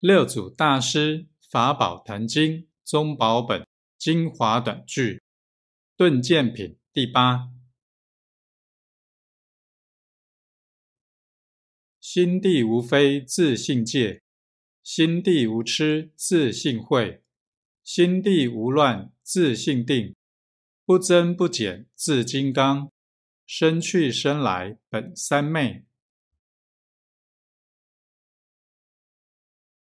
六祖大师法宝坛经宗宝本精华短句顿渐品第八。心地无非自性界，心地无痴自性慧，心地无乱自性定，不增不减自金刚，生去生来本三昧。